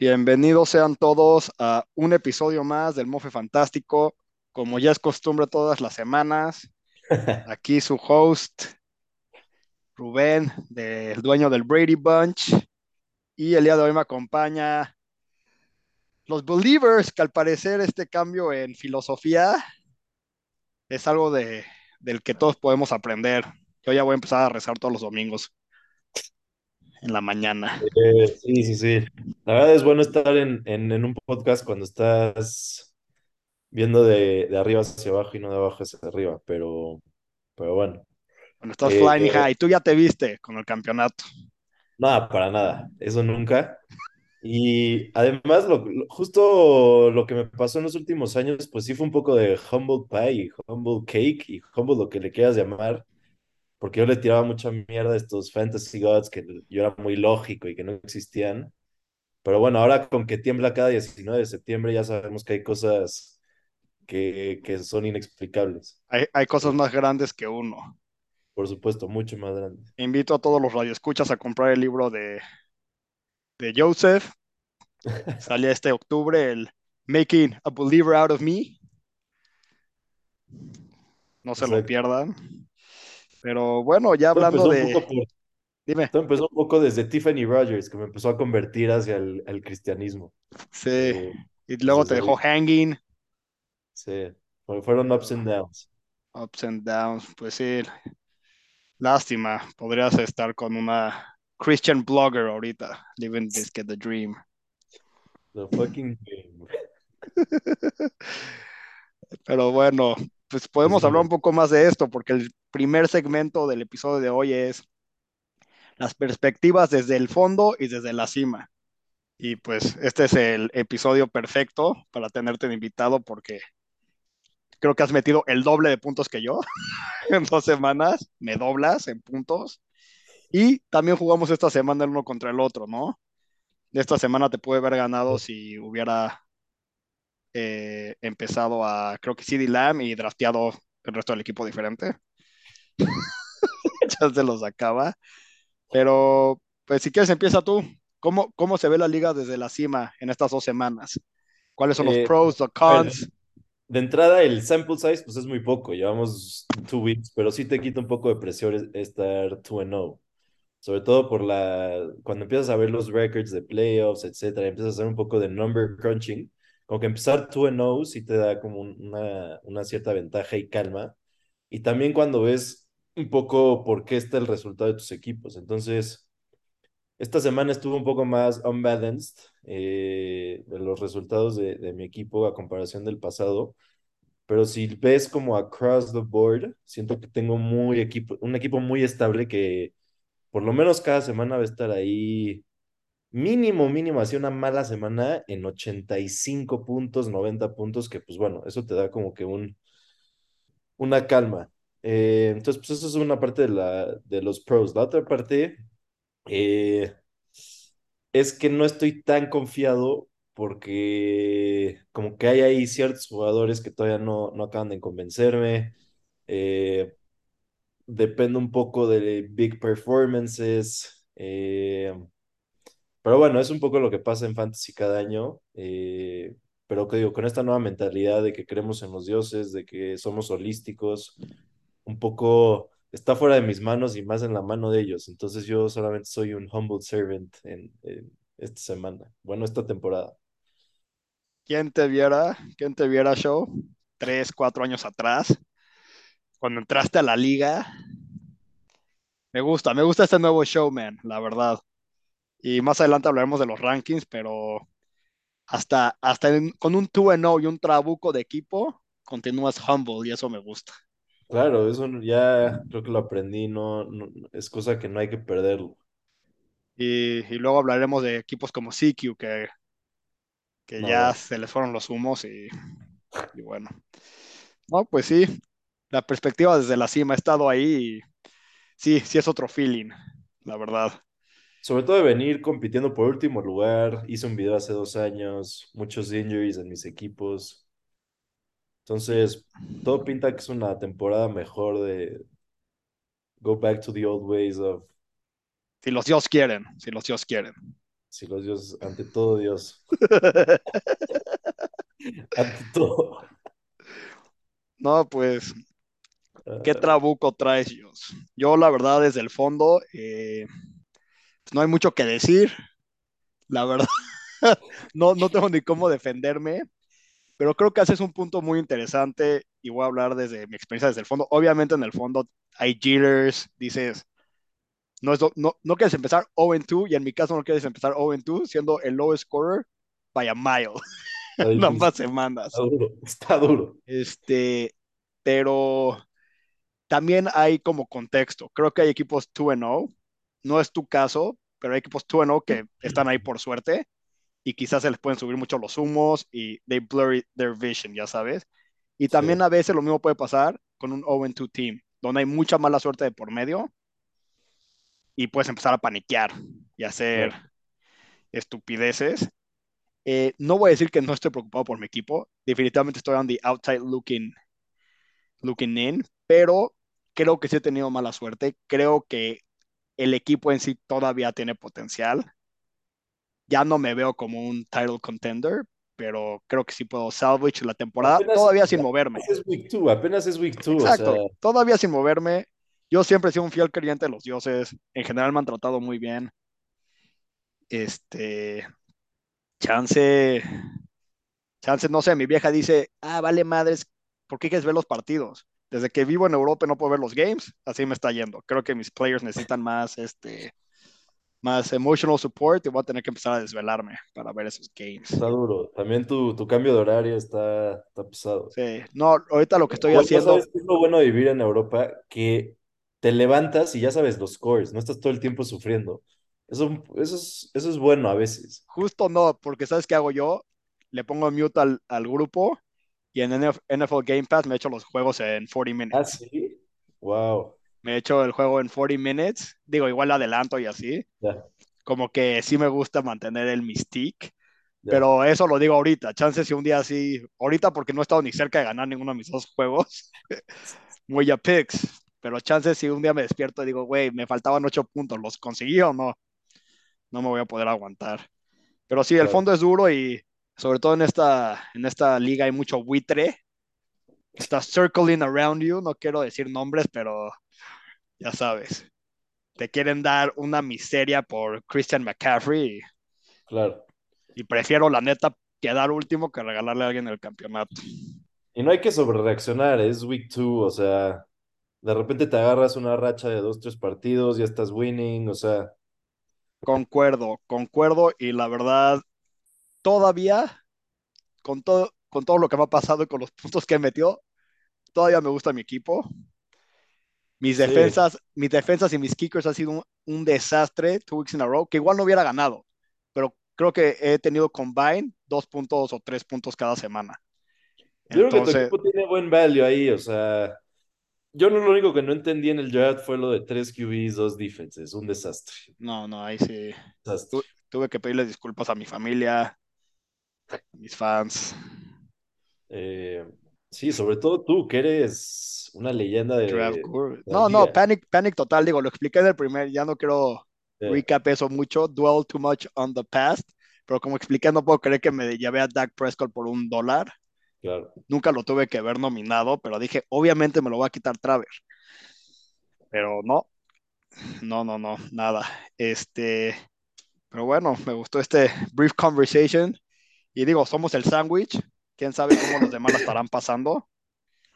Bienvenidos sean todos a un episodio más del Mofe Fantástico. Como ya es costumbre todas las semanas, aquí su host, Rubén, del dueño del Brady Bunch. Y el día de hoy me acompaña los Believers, que al parecer este cambio en filosofía es algo de, del que todos podemos aprender. Yo ya voy a empezar a rezar todos los domingos en la mañana. Eh, sí, sí, sí. La verdad es bueno estar en, en, en un podcast cuando estás viendo de, de arriba hacia abajo y no de abajo hacia arriba, pero, pero bueno. Cuando estás Eh, flying high, tú ya te viste con el campeonato. nada, para nada, eso nunca. Y además, lo, lo- justo lo que me pasó en los últimos años, pues sí fue un poco de humble pie y humble cake y humble lo que le quieras llamar, porque yo le tiraba mucha mierda a estos fantasy gods que yo era muy lógico y que no existían. Pero bueno, ahora con que tiembla cada 19 de septiembre ya sabemos que hay cosas que, que son inexplicables. Hay, hay cosas más grandes que uno. Por supuesto, mucho más grandes. Invito a todos los radioescuchas a comprar el libro de, de Joseph. Sale este octubre el Making a Believer Out of Me. No se lo pierdan. Pero bueno, ya hablando de... por- Dime. todo empezó un poco desde Tiffany Rogers, que me empezó a convertir hacia el, el cristianismo. Sí. Eh, Y luego te dejó ahí, hanging. sí, fue- fueron ups and downs. Ups and downs. Pues sí. Lástima. Podrías estar con una Christian blogger ahorita. Living this get the dream. The fucking game. Pero bueno, pues Pues podemos hablar dime. un poco más de esto, porque el primer segmento del episodio de hoy es las perspectivas desde el fondo y desde la cima. Y pues este es el episodio perfecto para tenerte invitado porque creo que has metido el doble de puntos que yo en dos semanas, me doblas en puntos. Y también jugamos esta semana el uno contra el otro, ¿no? Esta semana te pude haber ganado si hubiera eh, empezado a, creo que CD Lamb y drafteado el resto del equipo diferente. ya se los acaba. Pero, pues si quieres, empieza tú. ¿Cómo, ¿Cómo se ve la liga desde la cima en estas dos semanas? ¿Cuáles son los Eh, pros, los ver, cons? de entrada, el sample size, pues es muy poco. Llevamos two weeks, pero sí te quita un poco de presión es- estar 2-0. Sobre todo por la, cuando empiezas a ver los records de playoffs, etcétera, empiezas a hacer un poco de number crunching, como que empezar 2-0 sí te da como un- una, una cierta ventaja y calma. Y también cuando ves un poco por qué está el resultado de tus equipos. Entonces, esta semana estuvo un poco más unbalanced eh, los resultados de, de mi equipo a comparación del pasado. Pero si ves como across the board, siento que tengo muy equipo, un equipo muy estable que por lo menos cada semana va a estar ahí mínimo, mínimo, así una mala semana en 85 puntos, 90 puntos, que pues bueno, eso te da como que un, una calma. Eh, entonces, pues eso es una parte de, la, de los pros. La otra parte eh, es que no estoy tan confiado porque como que hay ahí ciertos jugadores que todavía no, no acaban de convencerme. Eh, depende un poco de big performances. eh, pero bueno, es un poco lo que pasa en Fantasy cada año. pero que digo, con esta nueva mentalidad de que creemos en los dioses, de que somos holísticos, un poco está fuera de mis manos y más en la mano de ellos. Entonces yo solamente soy un humble servant en, esta semana. Bueno, esta temporada. ¿Quién te viera? ¿Quién te viera, show? Tres, cuatro años atrás, cuando entraste a la liga. Me gusta, me gusta este nuevo showman, la verdad. Y más adelante hablaremos de los rankings, pero hasta, hasta con un 2-0 y un trabuco de equipo, continúas humble y eso me gusta. Claro, eso ya creo que lo aprendí, no, no es cosa que no hay que perderlo. Y, y luego hablaremos de equipos como CQ, que, que No, ya bueno. se les fueron los humos y, y bueno. No, pues sí, la perspectiva desde la cima, he estado ahí y sí, sí es otro feeling, la verdad. Sobre todo de venir compitiendo por último lugar. Hice un video hace dos años, muchos injuries en mis equipos. Entonces, todo pinta que es una temporada mejor de go back to the old ways of... si los dios quieren, si los dios quieren. Sí, los dioses, ante todo Dios, ante todo. No, pues, ¿qué Ah, trabuco traes, Dios? Yo, la verdad, desde el fondo, eh, pues, no hay mucho que decir. La verdad, no, no tengo ni cómo defenderme, pero creo que haces un punto muy interesante y voy a hablar desde mi experiencia desde el fondo. Obviamente, en el fondo hay jitters, dices, no, es, no, no quieres empezar 0-2 y en mi caso no quieres empezar 0-2 siendo el lowest scorer by a mile está en ambas está semanas. duro, está duro. Este, pero también hay como contexto. Creo que hay equipos 2-0, no es tu caso, pero hay equipos 2-0 que están ahí por suerte y quizás se les pueden subir mucho los humos y they blur their vision, ya sabes. Y Sí, también a veces lo mismo puede pasar con un 0-2 team, donde hay mucha mala suerte de por medio y puedes empezar a paniquear y hacer claro. estupideces. Eh, no voy a decir que no estoy preocupado por mi equipo, definitivamente estoy on the outside looking, looking in, pero creo que sí he tenido mala suerte, creo que el equipo en sí todavía tiene potencial. Ya no me veo como un title contender, pero creo que sí puedo salvage la temporada Apenas, todavía sin moverme. apenas es week two, apenas es week two, o sea, Exacto, todavía sin moverme. Yo siempre he sido un fiel creyente de los dioses. En general me han tratado muy bien. Este, chance, chance, no sé, mi vieja dice, ah, vale madres, ¿por qué quieres ver los partidos? Desde que vivo en Europa no puedo ver los games, así me está yendo. Creo que mis players necesitan más, este, más emotional support y voy a tener que empezar a desvelarme para ver esos games. está duro. También tu, tu cambio de horario está, está pesado. Sí, no, ahorita lo que estoy bueno, haciendo, ¿sabes qué es lo bueno de vivir en Europa? Que te levantas y ya sabes los scores, no estás todo el tiempo sufriendo. Eso, eso es, eso es bueno a veces. justo no, porque ¿sabes qué hago yo? Le pongo mute al, al grupo y en NFL Game Pass me echo los juegos en 40 Ah, minutes. sí. Wow. Me echo el juego en 40 minutes, digo, igual adelanto y así, Ya, como que sí me gusta mantener el mystique, ya, pero eso lo digo ahorita, chances si un día así, ahorita porque no he estado ni cerca de ganar ninguno de mis dos juegos, muy a picks, pero chances si un día me despierto y digo, güey, me faltaban ocho puntos, ¿los conseguí o no? No me voy a poder aguantar. Pero sí, el fondo es duro y sobre todo en esta, en esta liga hay mucho buitre. Está circling around you, no quiero decir nombres, pero ya sabes. Te quieren dar una miseria por Christian McCaffrey claro. y, prefiero la neta quedar último que regalarle a alguien el campeonato. Y no hay que sobrereaccionar, es week two, o sea, de repente te agarras una racha de dos, tres partidos, ya estás winning, o sea, Concuerdo, concuerdo y la verdad, todavía, con todo, con todo lo que me ha pasado y con los puntos que he metido, todavía me gusta mi equipo. Mis sí, defensas, mis defensas y mis kickers han sido un, un, desastre two weeks in a row, que igual no hubiera ganado, pero creo que he tenido combine dos puntos o tres puntos cada semana. yo creo que tu equipo tiene buen value ahí, o sea, yo no, lo único que no entendí en el draft fue lo de tres QBs, dos defenses, un desastre, no, no, ahí sí. Desastre. tuve que pedirle disculpas a mi familia, a mis fans. Eh, sí, sobre todo tú, que eres una leyenda Draft de la No, no, panic, panic total, digo, lo expliqué en el primer, ya no quiero Yeah, recap eso mucho, dwell too much on the past, pero como expliqué, no puedo creer que me llevé a Dak Prescott por un dólar. claro. Nunca lo tuve que ver nominado, pero dije, obviamente me lo va a quitar Traver. Pero no, no, no, no, nada. Este, pero bueno, me gustó este brief conversation. Y digo, somos el sándwich. Quién sabe cómo los demás la estarán pasando.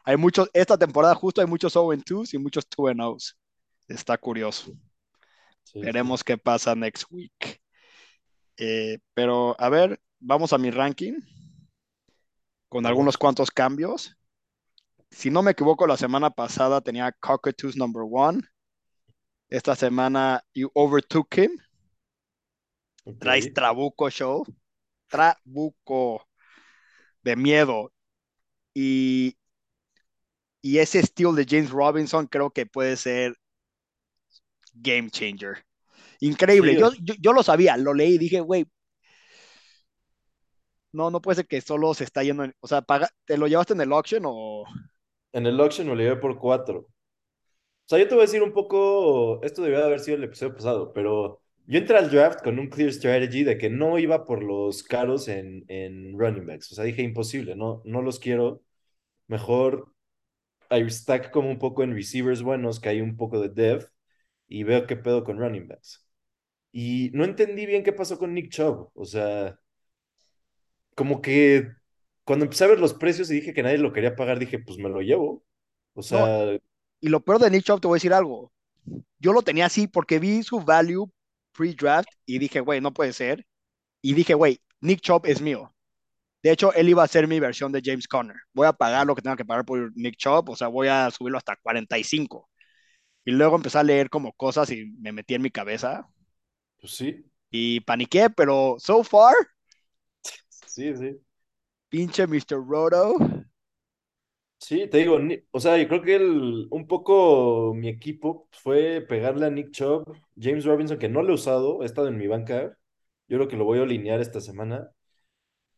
Hay muchos, esta temporada justo hay muchos 0-2s y muchos 2-0s. Está curioso. Sí, sí. Veremos qué pasa next week. Eh, pero a ver, vamos a mi ranking con algunos cuantos cambios. Si no me equivoco, la semana pasada tenía Cockatoos number one. Esta semana you overtook him. Ok. Traes Trabuco Show. Trabuco de miedo. Y, y ese steal de James Robinson creo que puede ser game changer. Increíble. Sí, Yo, yo, yo lo sabía, lo leí y dije, güey, no, no puede ser que solo se está yendo. En, o sea, paga, ¿te lo llevaste en el auction o en el auction me lo llevé por cuatro. O sea, yo te voy a decir un poco, esto debió de haber sido el episodio pasado, pero yo entré al draft con un clear strategy de que no iba por los caros en, en running backs. O sea, dije imposible, no, no los quiero. Mejor I stack como un poco en receivers buenos, que hay un poco de depth, y veo qué pedo con running backs. Y no entendí bien qué pasó con Nick Chubb. O sea, como que cuando empecé a ver los precios y dije que nadie lo quería pagar, dije, pues me lo llevo. O No, sea, y lo peor de Nick Chubb, te voy a decir algo. Yo lo tenía así porque vi su value pre-draft y dije, güey, no puede ser. Y dije, güey, Nick Chubb es mío. De hecho, él iba a ser mi versión de James Conner. Voy a pagar lo que tenga que pagar por Nick Chubb, o sea, voy a subirlo hasta 45. Y luego empecé a leer como cosas y me metí en mi cabeza pues sí, y paniqué, pero so far, sí, sí. pinche Mr. Roto. Sí, te digo, ni- o sea, yo creo que el, un poco mi equipo fue pegarle a Nick Chubb, James Robinson, que no lo he usado, he estado en mi banca, yo creo que lo voy a alinear esta semana,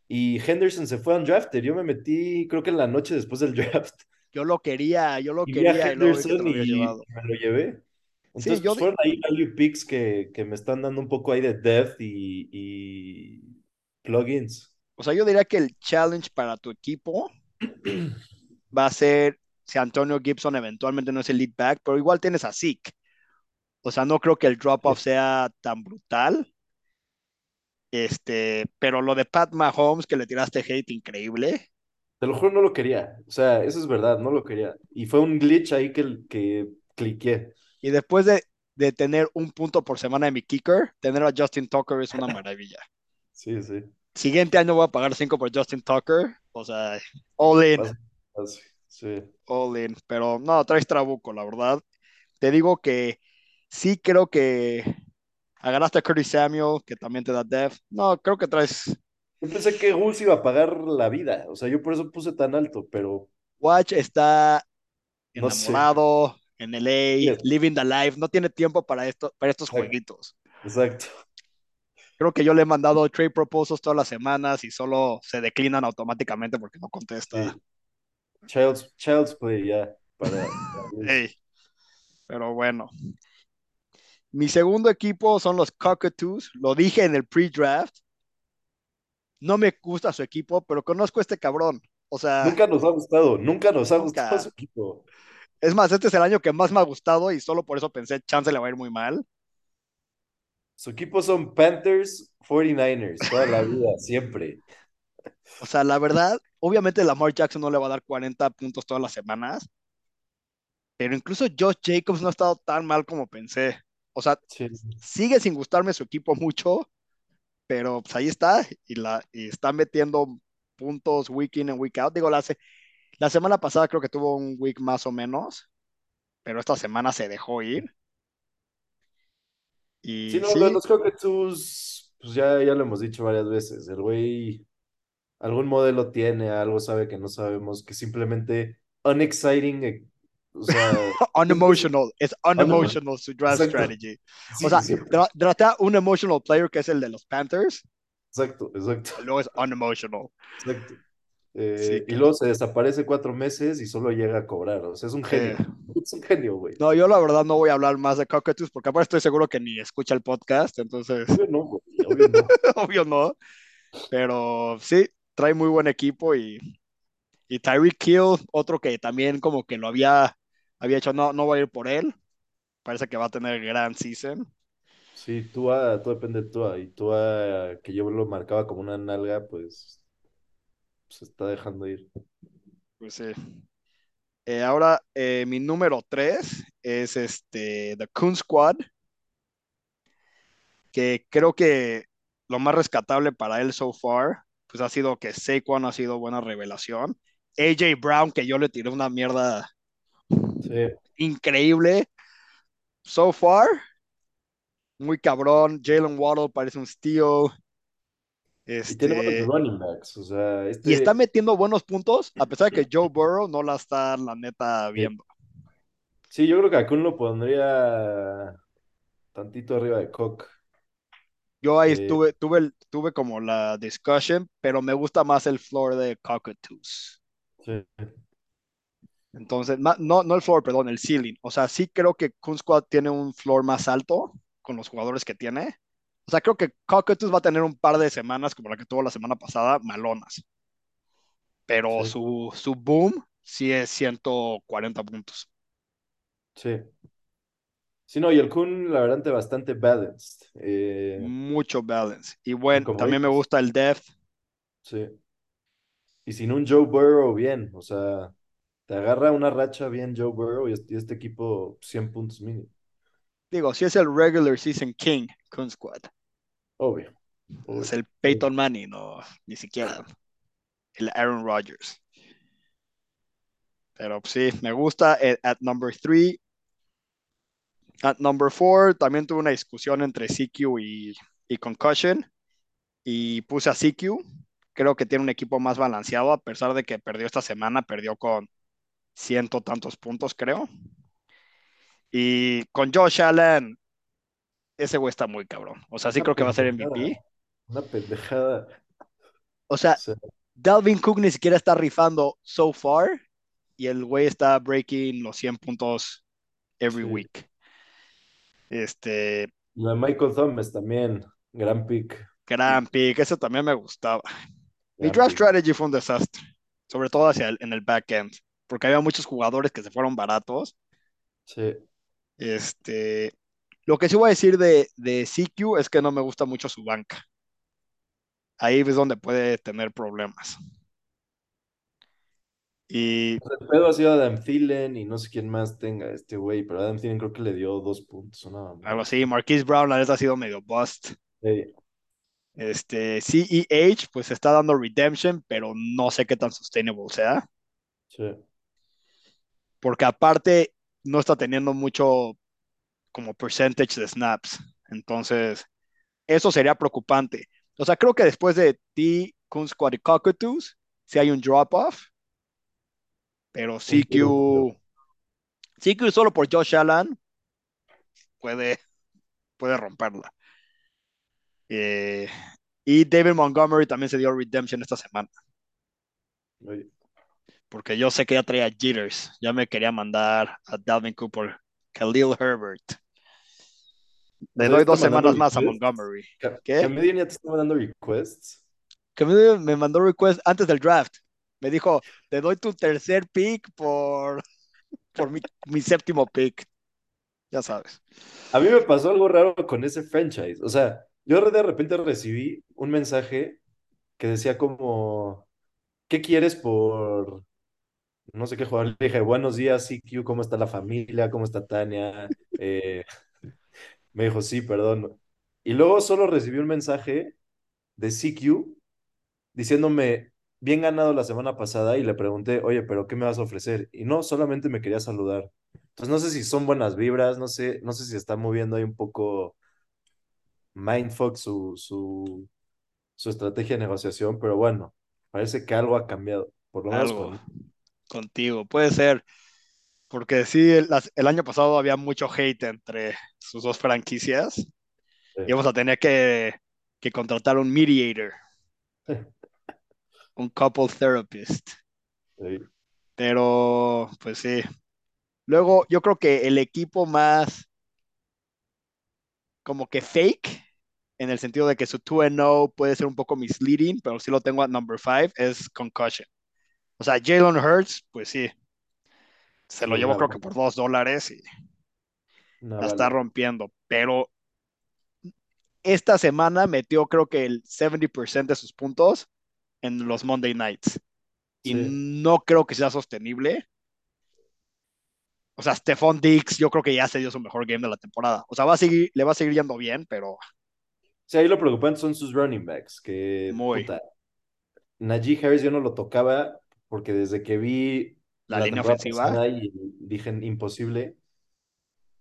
y Henderson se fue a un drafter, yo me metí, creo que en la noche después del draft, Yo lo quería, yo lo y vi a quería y luego vi que te Henderson lo había y llevado. me lo llevé. Sí, Entonces, yo, pues fueron ahí value picks que, que me están dando un poco ahí de depth y, y plugins. o sea, yo diría que el challenge para tu equipo va a ser si Antonio Gibson eventualmente no es el lead back, pero igual tienes a Zeke. O sea, no creo que el drop-off sea tan brutal. Este, pero lo de Pat Mahomes, que le tiraste hate increíble. Te lo juro, no lo quería. O sea, eso es verdad, no lo quería. Y fue un glitch ahí que, que cliqué. Y después de, de tener un punto por semana de mi kicker, tener a Justin Tucker es una maravilla. Sí, sí. Siguiente año voy a pagar 5 por Justin Tucker. O sea, all in, Fácil, fácil. Sí. all in. Pero no, traes trabuco, la verdad. Te digo que sí creo que agarraste a Curtis Samuel, que también te da depth. No, creo que traes Yo pensé que Gus iba a pagar la vida. O sea, yo por eso puse tan alto, pero Watch está no sé. enamorado en Sí, LA, living the life, no tiene tiempo para esto, para estos Exacto. jueguitos. exacto. Creo que yo le he mandado trade proposals todas las semanas y solo se declinan automáticamente porque no contesta. Sí. Child's, Child's Play ya para, para Gus. Ey, pero bueno. Mi segundo equipo son los Cockatoos. Lo dije en el pre-draft. No me gusta su equipo, pero conozco a este cabrón. O sea, Nunca nos ha gustado, nunca nos ha gustado su equipo. Es más, este es el año que más me ha gustado y solo por eso pensé, chance le va a ir muy mal. Su equipo son Panthers 49ers, toda la vida, siempre. O sea, la verdad, obviamente Lamar Jackson no le va a dar 40 puntos todas las semanas, pero incluso Josh Jacobs no ha estado tan mal como pensé. O sea, Sí. sigue sin gustarme su equipo mucho, pero pues ahí está y, la, y está metiendo puntos week in and week out. Digo, la, la semana pasada creo que tuvo un week más o menos, pero esta semana se dejó ir. Sí, no, sí, los Cockatoos, pues ya, ya lo hemos dicho varias veces. El güey algún modelo tiene, algo sabe que no sabemos, que simplemente unexciting, eh, o sea, unemotional, es unemotional. su draft Exacto. strategy. O Sí, sea, dra- draftea un emotional player que es el de los Panthers, Exacto, exacto, luego es unemotional. exacto. Sí, Eh, y luego se desaparece cuatro meses y solo llega a cobrar. O sea, es un sí. genio. Es un genio, güey. No, yo la verdad no voy a hablar más de Cockatoos porque aparte estoy seguro que ni escucha el podcast, entonces Obvio no, güey. Obvio no. obvio no. Pero sí, trae muy buen equipo y, y Tyreek Hill, otro que también como que lo había, había hecho, no, no voy a ir por él. Parece que va a tener gran season. Sí, Tua, todo depende de Tua. Y Tua, que yo lo marcaba como una nalga, pues se está dejando ir. Pues sí. Eh, ahora, eh, mi número 3 es este, The Coon Squad, que creo que lo más rescatable para él so far, pues ha sido que Saquon ha sido buena revelación. AJ Brown, que yo le tiré una mierda Sí. increíble. So far, muy cabrón. Jalen Waddle parece un steal. Y tiene buenos Este, running backs. O sea, y está este. metiendo buenos puntos, a pesar de que Joe Burrow no la está, la neta, viendo. Sí, yo creo que Akun lo pondría tantito arriba de Cook. Yo ahí Eh, estuve, tuve, tuve como la discussion, pero me gusta más el floor de Cockatoos. sí. Entonces, no, no el floor, perdón, el ceiling. O sea, sí creo que Kun Squad tiene un floor más alto, con los jugadores que tiene. O sea, creo que Cockatoos va a tener un par de semanas como la que tuvo la semana pasada, malonas. Pero Sí, su, su boom sí es 140 puntos. sí. Sí, no, y el Kun, la verdad, bastante balanced. Eh, Mucho balance. Y bueno, también me gusta el depth. sí. Y sin un Joe Burrow, bien. O sea, te agarra una racha bien Joe Burrow y este, y este equipo 100 puntos mínimo. Digo, si es el regular season king, Kun Squad. Obvio, Es el Peyton Manning, no, ni siquiera el Aaron Rodgers. Pero sí, me gusta. Eh, At number three, at number four, también tuve una discusión entre CQ y, y Concussion. Y puse a CQ. Creo que tiene un equipo más balanceado, a pesar de que perdió esta semana, perdió con ciento tantos puntos, creo. Y con Josh Allen, ese güey está muy cabrón. O sea, sí Una creo que va a ser. MVP. Una pendejada. O O sea, sea, Dalvin Cook ni siquiera está rifando so far y el güey está breaking los 100 puntos every sí. week. Este, Lo de Michael Thomas también. Gran pick. gran pick, eso también me gustaba. Mi draft pick. strategy fue un desastre, sobre todo hacia el, en el back end, porque había muchos jugadores que se fueron baratos. Sí. Este, lo que sí voy a decir de, de CQ es que no me gusta mucho su banca. Ahí es donde puede tener problemas. Y O sea, el pedo ha sido Adam Thielen y no sé quién más tenga este güey, pero Adam Thielen creo que le dio dos puntos o nada algo así, Marquise Brown la neta ha sido medio bust. Sí, Este, CEH, pues está dando redemption, pero no sé qué tan sustainable sea, sí. porque aparte no está teniendo mucho como percentage de snaps. Entonces, eso sería preocupante. O sea, creo que después de T, Kun Squad y Cockatoos, sí hay un drop-off, pero. CQ, CQ solo por Josh Allen puede, puede romperla. Eh, y David Montgomery también se dio redemption esta semana, Oye, porque yo sé que ya traía jitters. Ya me quería mandar a Dalvin Cooper, Khalil Herbert. Le doy dos semanas más a requests. Montgomery. Ca- ¿Qué? Comedian ya te está mandando requests. Que me, me mandó request antes del draft. Me dijo, te doy tu tercer pick por, por mi, mi séptimo pick. Ya sabes. A mí me pasó algo raro con ese franchise. O sea, yo de repente recibí un mensaje que decía como, ¿qué quieres por no sé qué jugador? Le dije, buenos días, CQ, ¿cómo está la familia? ¿Cómo está Tania? Eh, me dijo, sí, perdón. Y luego solo recibí un mensaje de CQ diciéndome, bien ganado la semana pasada y le pregunté, oye, pero ¿qué me vas a ofrecer? Y no, solamente me quería saludar. Entonces no sé si son buenas vibras, no sé, no sé si está moviendo ahí un poco mindfuck su, su, su estrategia de negociación, pero bueno, parece que algo ha cambiado, por lo menos Algo con... contigo. Puede ser. Porque sí, el, año pasado había mucho hate entre sus dos franquicias. Y vamos a tener que, que contratar un mediator, un couple therapist. Pero, pues sí. Luego, yo creo que el equipo más como que fake, en el sentido de que su 2-0 puede ser un poco misleading, pero sí lo tengo a number 5, es Concussion. O sea, Jalen Hurts, pues sí, se sí, lo llevó una, creo que por 2 dólares y la está rompiendo. Pero esta semana metió creo que el 70% de sus puntos en los Monday Nights. Y Sí. no creo que sea sostenible. O sea, Stephon Diggs, yo creo que ya se dio su mejor game de la temporada. O sea, va a seguir, le va a seguir yendo bien, pero Sí, ahí lo preocupante son sus running backs, que muy. puta, Najee Harris yo no lo tocaba porque desde que vi La la línea ofensiva, y dije imposible,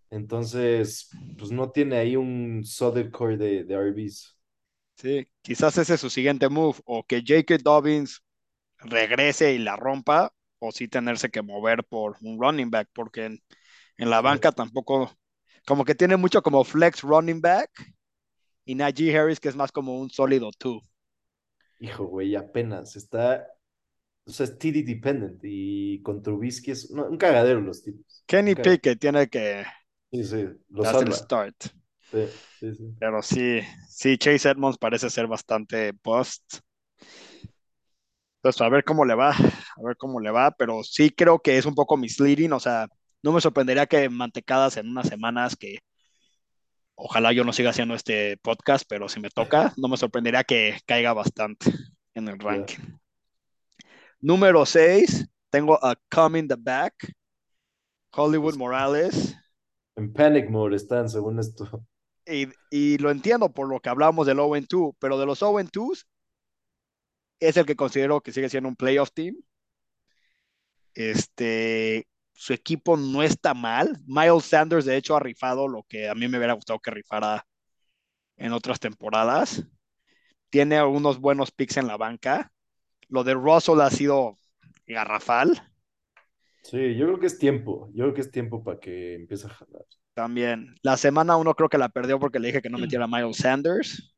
entonces pues no tiene ahí un solid core de, de RBs. Sí, quizás ese es su siguiente move, o que J.K. Dobbins regrese y la rompa, o sí tenerse que mover por un running back, porque en, en la Sí. banca tampoco, como que tiene mucho como flex running back, y Najee Harris que es más como un sólido two. Hijo, güey, apenas está, o sea, es TD dependent y con Trubisky es no, un cagadero los tipos. Kenny. Pickett tiene que Sí, sí, lo hacer el start. Sí, sí, sí. Pero sí, sí, Chase Edmonds parece ser bastante bust. Entonces, a ver cómo le va, a ver cómo le va, pero sí creo que es un poco misleading, o sea, no me sorprendería que mantecadas en unas semanas que ojalá yo no siga haciendo este podcast, pero si me toca, no me sorprendería que caiga bastante en el ranking. Número 6, tengo a Coming the Back, Hollywood Morales, En panic mode están, según esto. Y, lo entiendo por lo que hablábamos del 0-2, pero de los 0-2 es el que considero que sigue siendo un playoff team. Este, su equipo no está mal. Miles Sanders, de hecho, ha rifado lo que a mí me hubiera gustado que rifara en otras temporadas. Tiene algunos buenos picks en la banca. Lo de Russell ha sido garrafal. Sí, yo creo que es tiempo. Yo creo que es tiempo para que empiece a jalar. También. La semana uno creo que la perdió porque le dije que no metiera a Miles Sanders.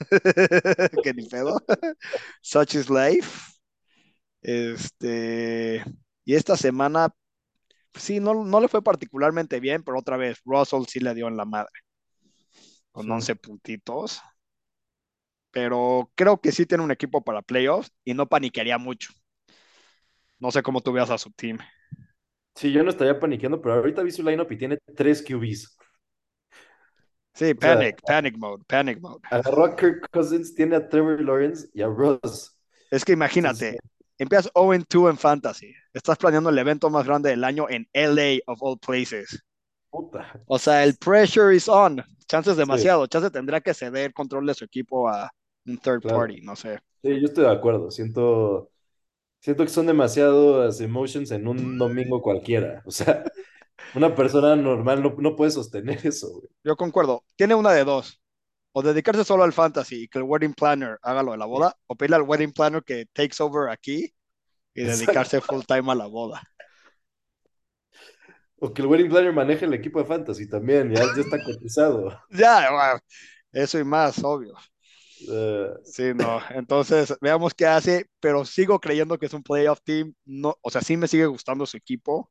que ni pedo. Such is life. Este. Y esta semana, sí, no, no le fue particularmente bien, pero otra vez, Russell sí le dio en la madre. Con Sí. 11 puntitos. Pero creo que sí tiene un equipo para playoffs y no paniquearía mucho. No sé cómo tú veas a su team. Sí, yo no estaría paniqueando, pero ahorita vi su lineup y tiene tres QBs. Sí, O sea, panic, panic mode, panic mode. agarró a Kirk Cousins, tiene a Trevor Lawrence y a Ross. Es que imagínate, empiezas 0-2 en fantasy. Estás planeando el evento más grande del año en LA of all places. Puta. O sea, el pressure is on. Chances demasiado. Chance tendrá que ceder control de su equipo a un third Claro. party, no sé. Sí, yo estoy de acuerdo. Siento, siento que son demasiadas emotions en un domingo cualquiera. O sea, una persona normal no, no puede sostener eso, güey. Yo concuerdo. Tiene una de dos. O dedicarse solo al fantasy y que el wedding planner haga lo de la boda, o pedirle al wedding planner que takes over aquí y Exacto. dedicarse full time a la boda. O que el wedding planner maneje el equipo de fantasy también, ya, ya está cotizado. Ya, bueno, eso y más, obvio. Eh, Sí, no. Entonces, veamos qué hace, pero sigo creyendo que es un playoff team. No, o sea, sí me sigue gustando su equipo.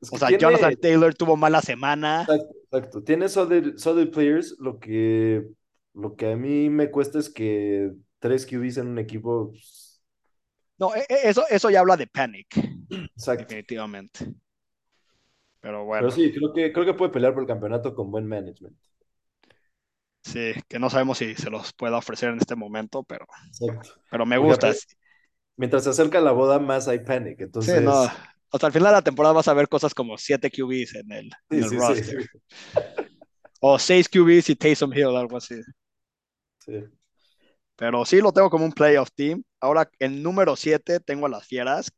es O sea, tiene- Jonathan Taylor tuvo mala semana. Exacto, exacto. Tiene solid, solid players. Lo que, lo que a mí me cuesta es que tres QBs en un equipo. pues, No, e- e- eso, eso ya habla de panic, Exacto. definitivamente. Pero Pero bueno, sí, creo que, creo que puede pelear por el campeonato con buen management. Sí, que no sabemos si se los pueda ofrecer en este momento, pero, Exacto. pero me Porque gusta. Mientras se acerca la boda, más hay panic. Sí, Entonces, no. Hasta el final de la temporada vas a ver cosas como 7 QBs en el, en sí, el sí, sí, roster. sí, O 6 QBs y Taysom Hill, algo así. sí. Pero sí lo tengo como un playoff team. Ahora, en número 7 tengo a las Fieras,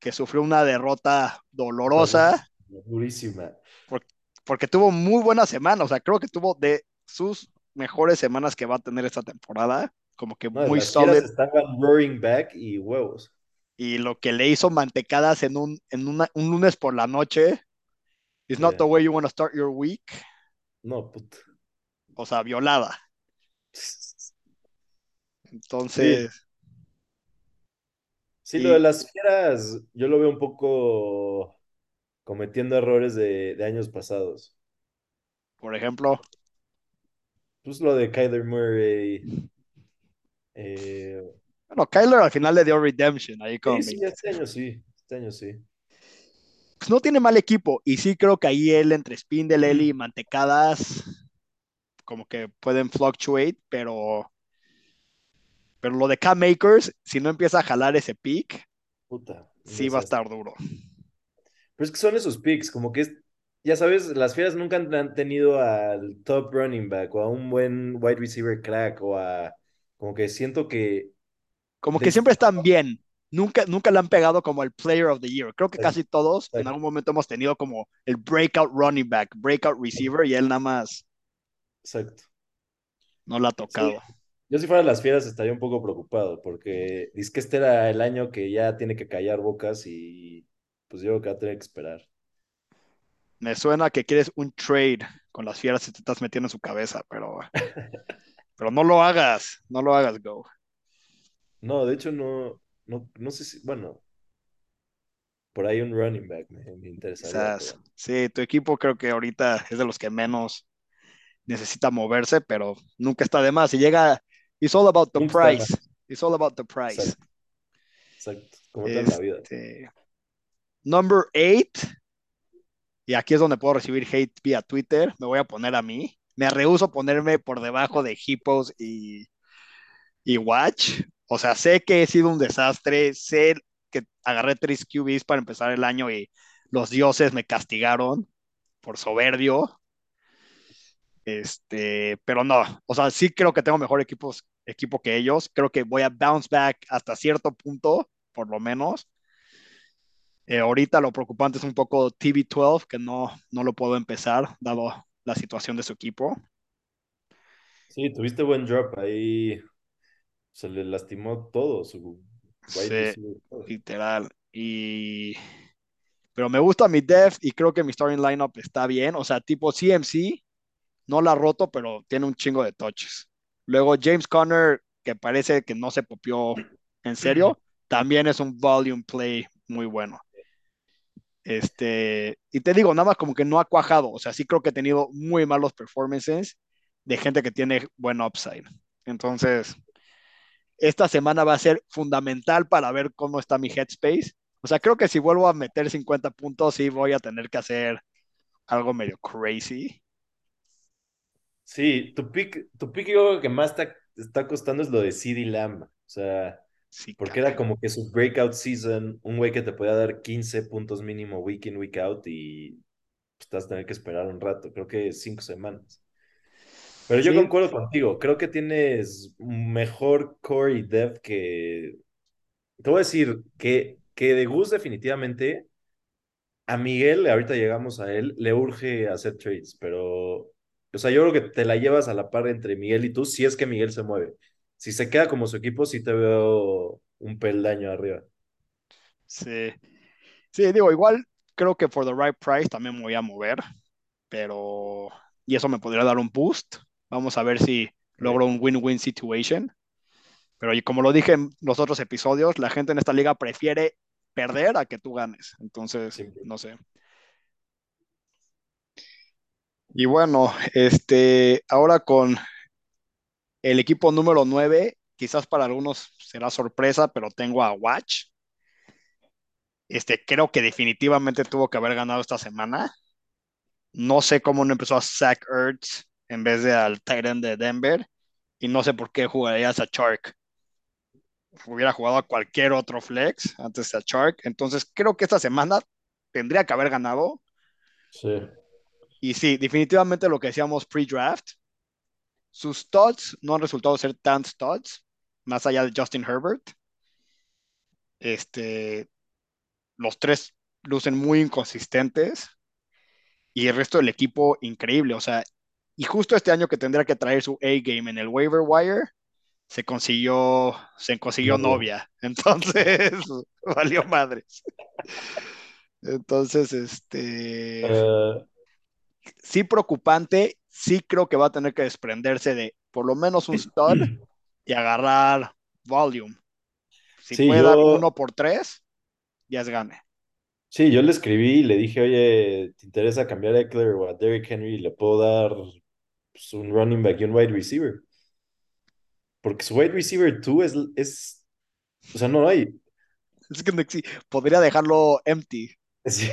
que sufrió una derrota dolorosa Durísima. porque tuvo muy buena semana. O sea, creo que tuvo de sus mejores semanas que va a tener esta temporada. Como que No, muy solid. estaban roaring back y huevos. Y lo que le hizo mantecadas en un, en una- un lunes por la noche. It's not Yeah. the way you want to start your week. No, puta. O sea, violada. Entonces, Sí, Y- lo de las fieras, yo lo veo un poco cometiendo errores de, de años pasados. por ejemplo, Pues lo de Kyler Murray. eh, bueno, Kyler al final le dio redemption ahí con sí, sí, este año sí. Este año sí. pues no tiene mal equipo. Y sí creo que ahí él entre Spindle, Eli y Mantecadas, como que pueden fluctuate, pero, pero lo de Cam Makers, si no empieza a jalar ese pick, Puta. sí va a estar duro. Pero es que son esos picks, como que es, ya sabes, las fieras nunca han, tenido al top running back o a un buen wide receiver crack o a, como que siento que, Como que siempre están bien. Nunca, nunca le han pegado como el Player of the Year. Creo que casi todos en algún momento hemos tenido como el breakout running back, breakout receiver, y él nada más exacto. no la ha tocado. Yo si fuera las fieras estaría un poco preocupado porque dice que este era el año que ya tiene que callar bocas y pues yo creo que va a tener que esperar. Me suena que quieres un trade con las fieras y te estás metiendo en su cabeza, pero, pero no lo hagas, no lo hagas, Go. No, de hecho no, no, no sé si, bueno, por ahí un running back me, me interesaría, Quizás, pero sí, tu equipo creo que ahorita es de los que menos necesita moverse, pero nunca está de más. Y llega, it's all about the nunca price. It's all about the price. Exacto, exacto, como en la vida. Este, number eight, y aquí es donde puedo recibir hate vía Twitter, me voy a poner a mí. Me rehúso ponerme por debajo de Hippos y, y Watch. O sea, sé que he sido un desastre, sé que agarré tres QBs para empezar el año y los dioses me castigaron por soberbio. Este, pero no, o sea, sí creo que tengo mejor equipos, equipo que ellos. Creo que voy a bounce back hasta cierto punto, por lo menos. Eh, ahorita lo preocupante es un poco TB12, que no, no lo puedo empezar, dado la situación de su equipo. Sí, tuviste buen drop ahí. Se le lastimó todo su Sí, literal. Y... Pero me gusta mi depth y creo que mi starting lineup está bien. O sea, tipo CMC, no la ha roto, pero tiene un chingo de touches. Luego James Conner, que parece que no se popió en serio, también es un volume play muy bueno. Este, y te digo, nada más como que no ha cuajado. O sea, sí creo que he tenido muy malos performances de gente que tiene buen upside. Entonces, esta semana va a ser fundamental para ver cómo está mi headspace. O sea, creo que si vuelvo a meter 50 puntos, sí voy a tener que hacer algo medio crazy. Sí, tu pick, tu pick yo creo que más está, está costando es lo de CD Lamb. O sea, Sí, porque era como que su breakout season, un güey que te podía dar 15 puntos mínimo week in, week out y pues, vas a tener que esperar un rato, creo que cinco semanas. Pero yo sí, concuerdo contigo, creo que tienes mejor core y depth que... Te voy a decir que, que de Gus definitivamente a Miguel, ahorita llegamos a él, le urge hacer trades, pero, o sea, yo creo que te la llevas a la par entre Miguel y tú, si es que Miguel se mueve. Si se queda como su equipo, sí te veo un peldaño arriba. sí. Sí, digo, igual creo que for the right price también me voy a mover, pero... Y eso me podría dar un boost. Vamos a ver si logro un win-win situation. Pero como lo dije en los otros episodios, la gente en esta liga prefiere perder a que tú ganes. Entonces, no sé. Y bueno, este, ahora con el equipo número 9, quizás para algunos será sorpresa, pero tengo a Watch. Este, creo que definitivamente tuvo que haber ganado esta semana. No sé cómo no empezó a Zach Ertz en vez de al Titan de Denver. Y no sé por qué jugarías a Chark. Hubiera jugado a cualquier otro flex antes de a Chark. Entonces creo que esta semana tendría que haber ganado. Sí. Y sí, definitivamente lo que decíamos pre-draft, sus studs no han resultado ser tan studs, más allá de Justin Herbert. Este, los tres lucen muy inconsistentes y el resto del equipo increíble. O sea, y justo este año que tendría que traer su A-game en el waiver wire, se consiguió, se consiguió No. novia. Entonces, valió madres. Entonces, este, Eh, sí preocupante, sí creo que va a tener que desprenderse de por lo menos un stud y agarrar volume. Si Sí, puede dar uno por tres, ya es gane. sí, yo le escribí y le dije, oye, ¿te interesa cambiar a Eckler o a Derrick Henry? Le puedo dar pues, un running back y un wide receiver. Porque su wide receiver 2 es, es, o sea, no hay. Es que no exi- podría dejarlo empty. Sí.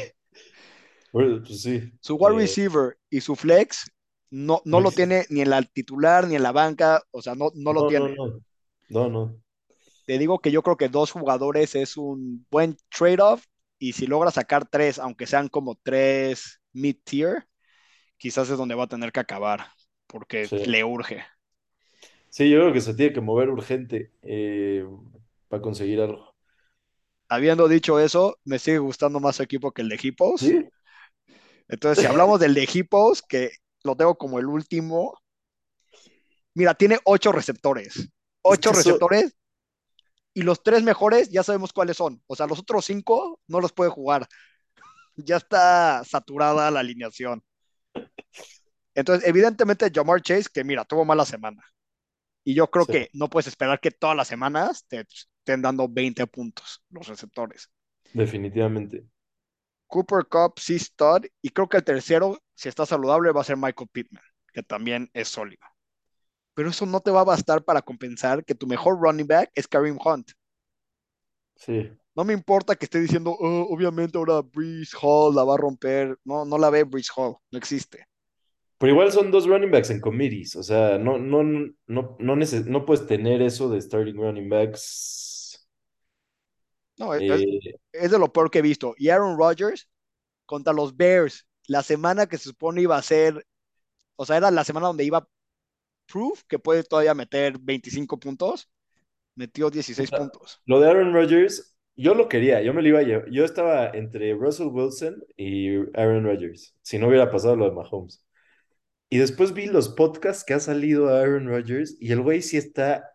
Pues sí. Su wide Eh, receiver y su flex no, no lo tiene ni en la titular ni en la banca, o sea, no, no lo no, tiene. no, no. No, no. Te digo que yo creo que dos jugadores es un buen trade-off y si logra sacar tres, aunque sean como tres mid-tier, quizás es donde va a tener que acabar, porque Sí. le urge. Sí, yo creo que se tiene que mover urgente eh, para conseguir algo. Habiendo dicho eso, me sigue gustando más su equipo que el de Hippos. Sí. Entonces, si hablamos del de Hippos, que lo tengo como el último, mira, tiene ocho receptores. Ocho receptores y los tres mejores ya sabemos cuáles son. O sea, los otros cinco no los puede jugar. Ya está saturada la alineación. Entonces, evidentemente, Jamar Chase, que mira, tuvo mala semana. Y yo creo Sí. que no puedes esperar que todas las semanas te estén dando 20 puntos los receptores. definitivamente. Cooper Cup, C. Stud, y creo que el tercero, si está saludable, va a ser Michael Pittman, que también es sólido. Pero eso no te va a bastar para compensar que tu mejor running back es Kareem Hunt. Sí. No me importa que esté diciendo, oh, obviamente ahora Breeze Hall la va a romper. No, no la ve Breeze Hall, no existe. Pero igual son dos running backs en committees. O sea, no, no, no, no, no puedes tener eso de starting running backs. No, es, Eh, es de lo peor que he visto. Y Aaron Rodgers contra los Bears, la semana que se supone iba a ser, o sea, era la semana donde iba proof que puede todavía meter 25 puntos, metió o 16 sea, puntos. lo de Aaron Rodgers, yo lo quería, yo me lo iba a llevar. Yo estaba entre Russell Wilson y Aaron Rodgers, si no hubiera pasado lo de Mahomes. Y después vi los podcasts que ha salido a Aaron Rodgers y el güey sí está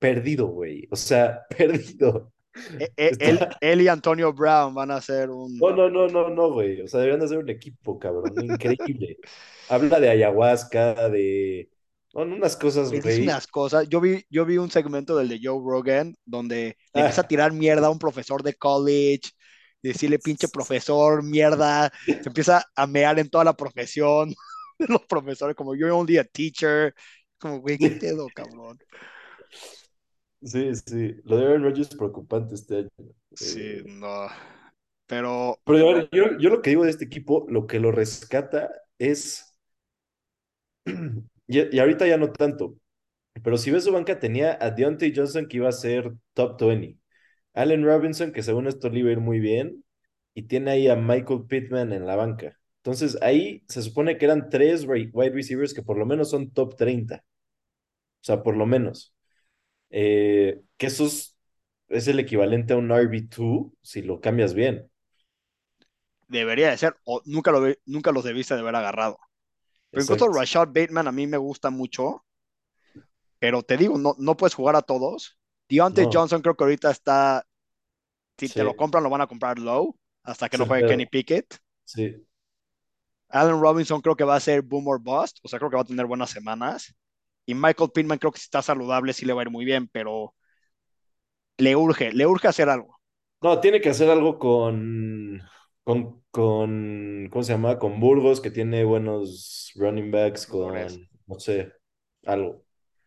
perdido, güey. O sea, perdido. E- e- Él, y Antonio Brown van a ser un... No, no, no, no, no, güey. O sea, deberían de ser un equipo, cabrón. Increíble. Habla de ayahuasca, de... No, unas cosas, güey. unas cosas. Yo vi, yo vi un segmento del de Joe Rogan donde le empieza a Ah, tirar mierda a un profesor de college, decirle pinche profesor, mierda, se empieza a mear en toda la profesión los profesores, como you're only a teacher, como güey, qué pedo, cabrón. Sí, sí. Lo de Aaron Rodgers es preocupante este año. Sí, Eh, no. Pero Pero a ver, yo, yo lo que digo de este equipo, lo que lo rescata es... Y, y ahorita ya no tanto, pero si ves su banca tenía a Deontay Johnson que iba a ser top 20, Allen Robinson que según esto le iba a ir muy bien, y tiene ahí a Michael Pittman en la banca. Entonces ahí se supone que eran tres re- wide receivers que por lo menos son top 30, o sea, por lo menos. Eh, que eso es, es el equivalente a un RB2 si lo cambias bien. debería de ser, o nunca, lo, nunca los debiste de haber agarrado. Pero incluso Exacto. Rashad Bateman a mí me gusta mucho, pero te digo, no, no puedes jugar a todos. Deontay No, Johnson creo que ahorita está, si te lo compran, lo van a comprar low, hasta que no juegue Kenny. Pickett. Sí, Allen Robinson creo que va a ser boom or bust, o sea, creo que va a tener buenas semanas. Y Michael Pittman creo que si está saludable sí le va a ir muy bien, pero le urge, le urge hacer algo. No, tiene que hacer algo con, con, con, ¿cómo se llama? Con Burgos, que tiene buenos running backs, con, no sé, algo. O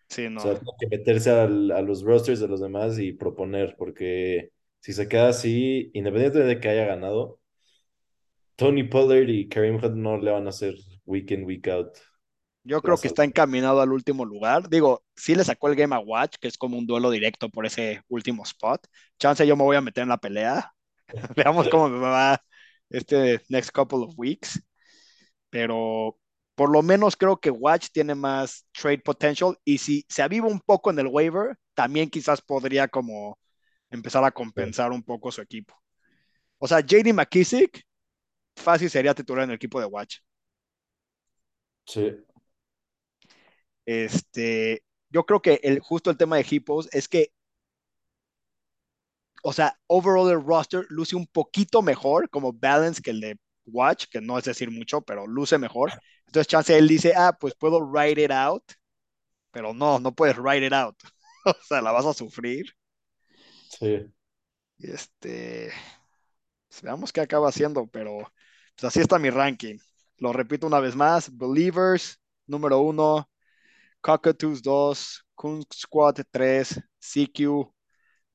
Sí, no. sea, tiene que meterse al- a los rosters de los demás y proponer, porque si se queda así, independientemente de que haya ganado, Tony Pollard y Kareem Hunt no le van a hacer week in, week out Yo creo que está encaminado al último lugar. Digo, sí le sacó el Game a Watch, que es como un duelo directo por ese último spot. Chance yo me voy a meter en la pelea. Veamos cómo me va este next couple of weeks. Pero por lo menos creo que Watch tiene más trade potential y si se aviva un poco en el waiver, también quizás podría como empezar a compensar un poco su equipo. O sea, JD McKissick fácil sería titular en el equipo de Watch. Sí, Este, yo creo que el, justo el tema de Hippos es que, o sea, overall el roster luce un poquito mejor, como balance que el de Watch, que no es decir mucho, pero luce mejor. Entonces, chance él dice, ah, pues puedo write it out, pero no, no puedes write it out. o sea, la vas a sufrir. sí. Este, pues veamos qué acaba haciendo, pero pues así está mi ranking. Lo repito una vez más: Believers, número uno, Cockatoos 2, Kun Squad 3, CQ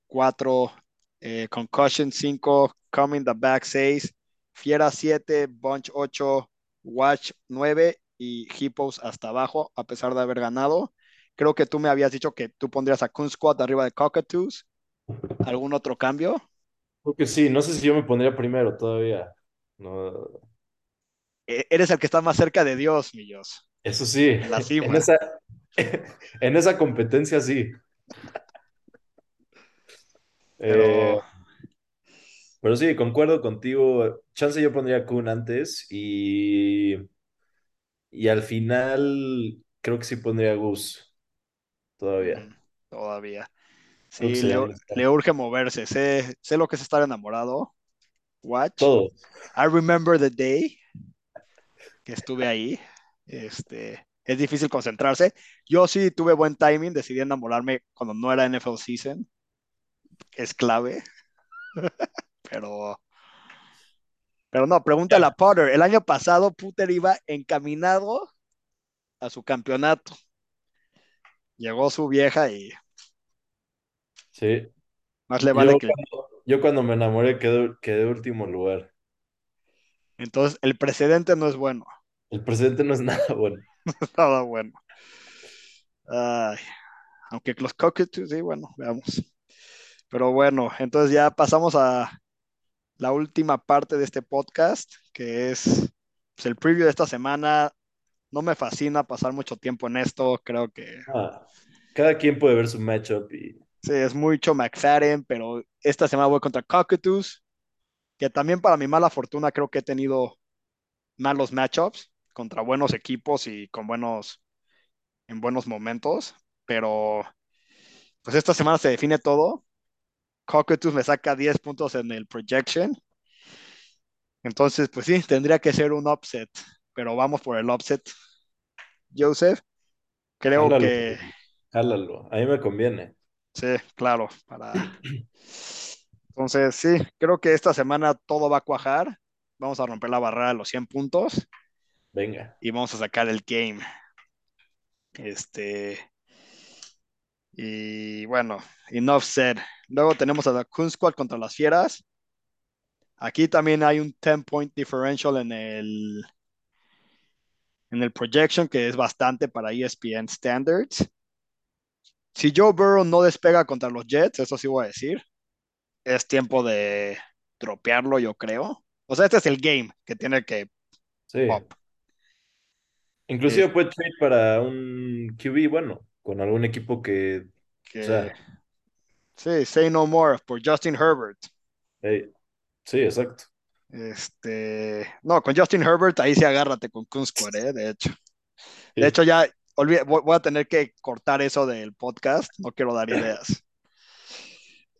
4, eh, Concussion 5, Coming the Back 6, Fiera 7, Bunch 8, Watch 9 y Hippos hasta abajo, a pesar de haber ganado. Creo que tú me habías dicho que tú pondrías a Kun Squad arriba de Cockatoos. ¿Algún otro cambio? Creo que sí, no sé si yo me pondría primero todavía. No, E- Eres el que está más cerca de Dios, mi Dios, eso sí, en esa, en esa competencia sí. Pero Eh, pero sí, concuerdo contigo. Chance yo pondría Kun antes y, y al final creo que sí pondría Gus todavía. mm, todavía. Sí, le, urge moverse. Sé, sé lo que es estar enamorado. Watch. todo. I remember the day que estuve ahí. Este, es difícil concentrarse. Yo sí tuve buen timing, decidí enamorarme cuando no era NFL season. Es clave. pero, pero no, pregúntale a Potter. El año pasado Puter iba encaminado a su campeonato. Llegó su vieja y Sí. más le Yo vale que... cuando, yo cuando me enamoré quedé, quedé último lugar. Entonces, el precedente no es bueno. El presidente no es nada bueno. Nada bueno. Ay, aunque los Cockatoos, sí, bueno, veamos. Pero bueno, entonces ya pasamos a la última parte de este podcast, que es pues, el preview de esta semana. No me fascina pasar mucho tiempo en esto, creo que Ah, cada quien puede ver su matchup y sí, es mucho McFadden, pero esta semana voy contra Cockatoos, que también para mi mala fortuna creo que he tenido malos matchups contra buenos equipos y con buenos, en buenos momentos, pero pues esta semana se define todo. Cockatoos me saca 10 puntos en el projection. Entonces, pues sí, tendría que ser un upset, pero vamos por el upset. Joseph, creo que jálalo. A mí me conviene. sí, claro, para... Entonces, sí, creo que esta semana todo va a cuajar. Vamos a romper la barrera de los 100 puntos Venga. y vamos a sacar el game. Este, y bueno, enough said. Luego tenemos a la Kun Squad contra las Fieras. Aquí también hay un 10 point differential en el, en el projection, que es bastante para ESPN standards. Si Joe Burrow no despega contra los Jets, eso sí voy a decir, es tiempo de dropearlo, yo creo. O sea, este es el game que tiene que Sí. pop. Inclusive Eh, puede trade para un QB, bueno, con algún equipo que, que, o sea, sí, say no more por Justin Herbert. hey, sí, exacto. Este, no, con Justin Herbert ahí sí agárrate con Kun Squad, eh, de hecho. De Sí. hecho, ya olvide- voy a tener que cortar eso del podcast, no quiero dar ideas.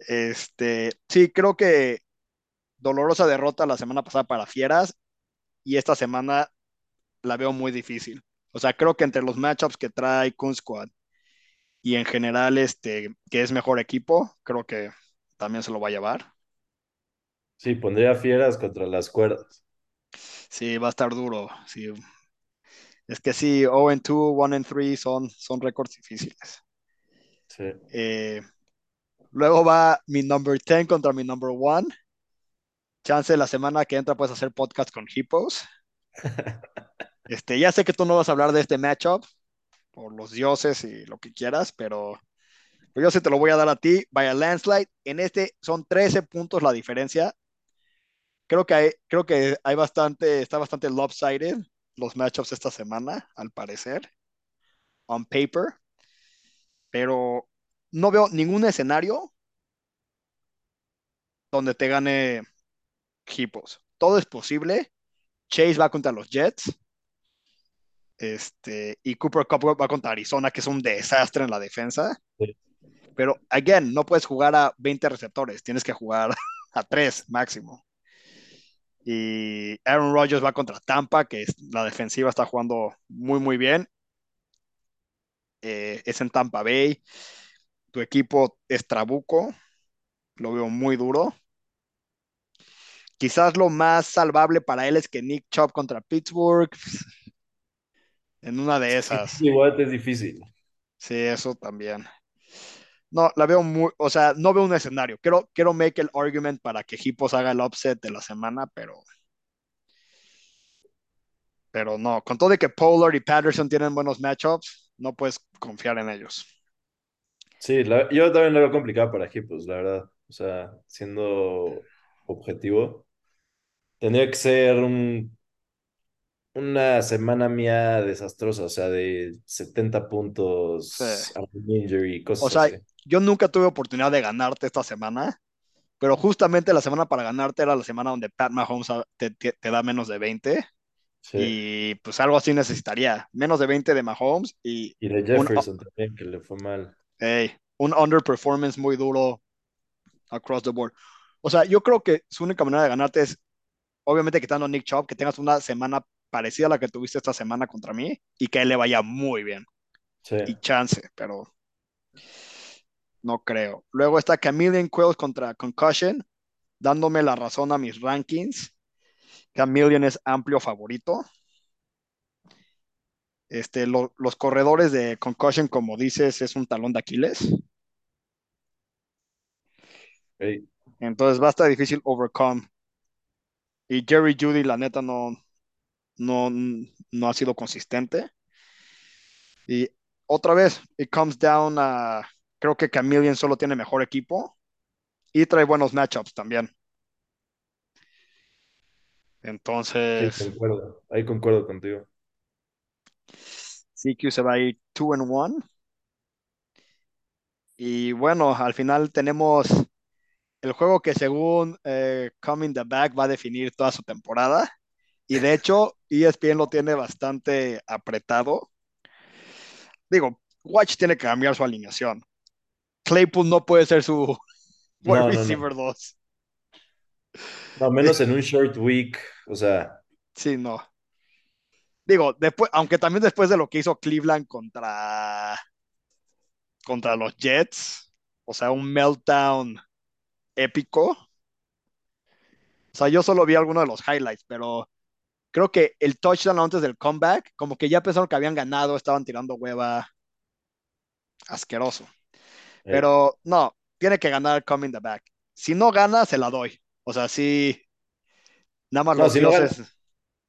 Este, sí, creo que dolorosa derrota la semana pasada para Fieras y esta semana la veo muy difícil. O sea, creo que entre los matchups que trae Kun Squad y en general, este, que es mejor equipo, creo que también se lo va a llevar. Sí, pondría fieras contra las cuerdas. Sí, va a estar duro. Sí. Es que sí, 0-2, 1-3 son, son récords difíciles. Sí. Eh, luego va mi number 10 contra mi number 1. Chance la semana que entra puedes hacer podcast con Hippos. Este, ya sé que tú no vas a hablar de este matchup por los dioses y lo que quieras, pero yo sí te lo voy a dar a ti. Vaya landslide. En este son 13 puntos la diferencia. Creo que hay, creo que hay bastante, está bastante lopsided los matchups esta semana, al parecer, on paper. Pero no veo ningún escenario donde te gane Hippos. Todo es posible. Chase va contra los Jets. Este, y Cooper Cup va contra Arizona, que es un desastre en la defensa. Sí. Pero, again, no puedes jugar a 20 receptores, tienes que jugar a 3 máximo. Y Aaron Rodgers va contra Tampa, que es, la defensiva está jugando muy, muy bien. Eh, es en Tampa Bay. Tu equipo es Trabuco, lo veo muy duro. Quizás lo más salvable para él es que Nick Chubb contra Pittsburgh. En una de esas. Igual es difícil. Sí, eso también. No, la veo muy, o sea, no veo un escenario. Quiero, quiero make el argument para que Hippos haga el upset de la semana, pero. Pero no, con todo de que Pollard y Patterson tienen buenos matchups, no puedes confiar en ellos. Sí, la- yo también lo veo complicado para Hippos, la verdad. O sea, siendo objetivo, tendría que ser un, una semana mía desastrosa, o sea, de 70 puntos, Sí. injury, O cosas sea, así. yo nunca tuve oportunidad de ganarte esta semana, pero justamente la semana para ganarte era la semana donde Pat Mahomes te, te- te da menos de 20 Sí. y pues algo así necesitaría. Menos de 20 de Mahomes y Y de un, Jefferson también, que le fue mal. hey, un underperformance muy duro across the board. O sea, yo creo que su única manera de ganarte es, obviamente, quitando a Nick Chubb, que tengas una semana parecida a la que tuviste esta semana contra mí y que a él le vaya muy bien. Sí. Y chance, pero no creo. Luego está Chameleon Quills contra Concussion. dándome la razón a mis rankings. Chameleon es amplio favorito. Este, lo, los corredores de concussion, como dices, es un talón de Aquiles. Entonces va a estar difícil overcome. Y Jerry Judy, la neta, no, no, no ha sido consistente. Y otra vez, it comes down a. Creo que Chameleon solo tiene mejor equipo y trae buenos matchups también. Sí, Entonces, concuerdo. Ahí concuerdo contigo. CQ se va a ir 2 and 1. Y bueno, al final tenemos el juego que según eh, Coming the Back va a definir toda su temporada. Y de hecho, ESPN lo tiene bastante apretado. Digo, Watch tiene que cambiar su alineación. Claypool no puede ser su wide No, no, receiver no. 2. No, menos en un short week. O sea, Sí, no. Digo, después, aunque también después de lo que hizo Cleveland contra, contra los Jets, o sea, un meltdown épico. O sea, yo solo vi algunos de los highlights, pero creo que el touchdown antes del comeback, como que ya pensaron que habían ganado, estaban tirando hueva asqueroso. eh, Pero no, tiene que ganar coming the back. Si no gana, se la doy. O sea, sí, nada más no, los si no gana, dioses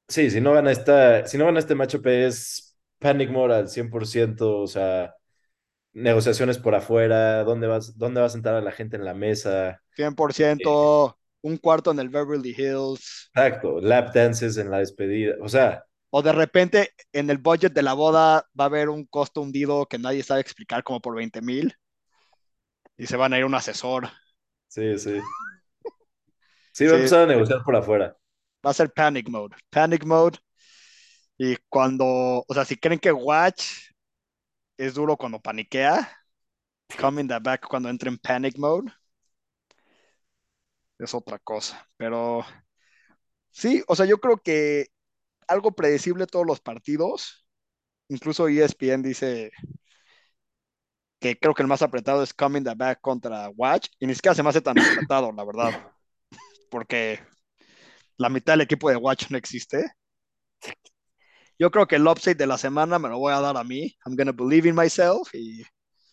sí, si no gana esta, si no gana este matchup es panic mode al 100%, o sea, negociaciones por afuera, dónde vas, dónde va a sentar a la gente en la mesa. Eh, 100%, un cuarto en el Beverly Hills, exacto, lap dances en la despedida, o sea, o de repente en el budget de la boda va a haber un costo hundido que nadie sabe explicar como por 20 mil y se van a ir un asesor. sí, sí. Sí, va a empezar a negociar por afuera. va a ser panic mode. Panic mode. Y cuando, o sea, si creen que Watch es duro cuando paniquea, coming the back cuando entra en panic mode es otra cosa. Pero sí, o sea, yo creo que algo predecible todos los partidos. Incluso ESPN dice que creo que el más apretado es coming the back contra Watch. Y ni siquiera se me hace tan apretado, la verdad. Porque la mitad del equipo de Watch no existe. Yo creo que el upside de la semana me lo voy a dar a mí. I'm gonna believe in myself y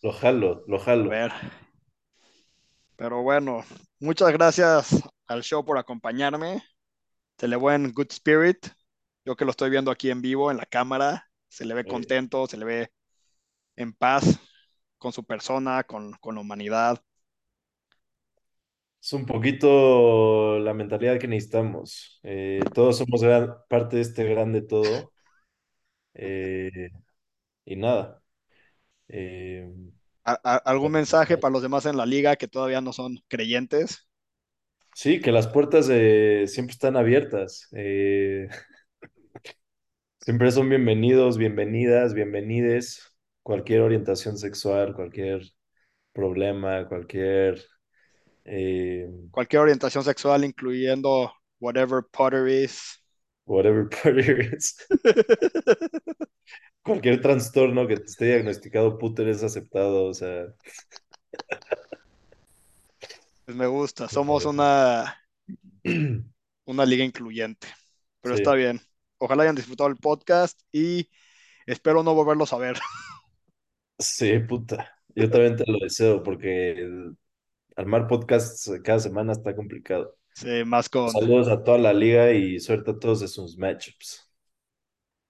Lo jalo, lo a jalo. ver. Pero bueno, muchas gracias al show por acompañarme. Se le ve en good spirit. Yo que lo estoy viendo aquí en vivo en la cámara, se le ve contento, se le ve en paz con su persona, con, con la humanidad. Es un poquito la mentalidad que necesitamos. Eh, todos somos gran- parte de este grande todo. Eh, y nada. Eh, ¿A- a- ¿Algún mensaje para los demás en la liga que todavía no son creyentes? sí, que las puertas eh, siempre están abiertas. Eh, siempre son bienvenidos, bienvenidas, bienvenides. Cualquier orientación sexual, cualquier problema, cualquier... eh, Cualquier orientación sexual, incluyendo whatever Potter is. whatever it is. Cualquier trastorno que te esté diagnosticado, puto, eres aceptado. O sea, Pues me gusta. Somos una, una liga incluyente. Pero está bien. Ojalá hayan disfrutado el podcast y espero no volverlos a ver. sí, puta. Yo también te lo deseo porque armar podcasts cada semana está complicado. Sí, más con Saludos a toda la liga y suerte a todos de sus matchups.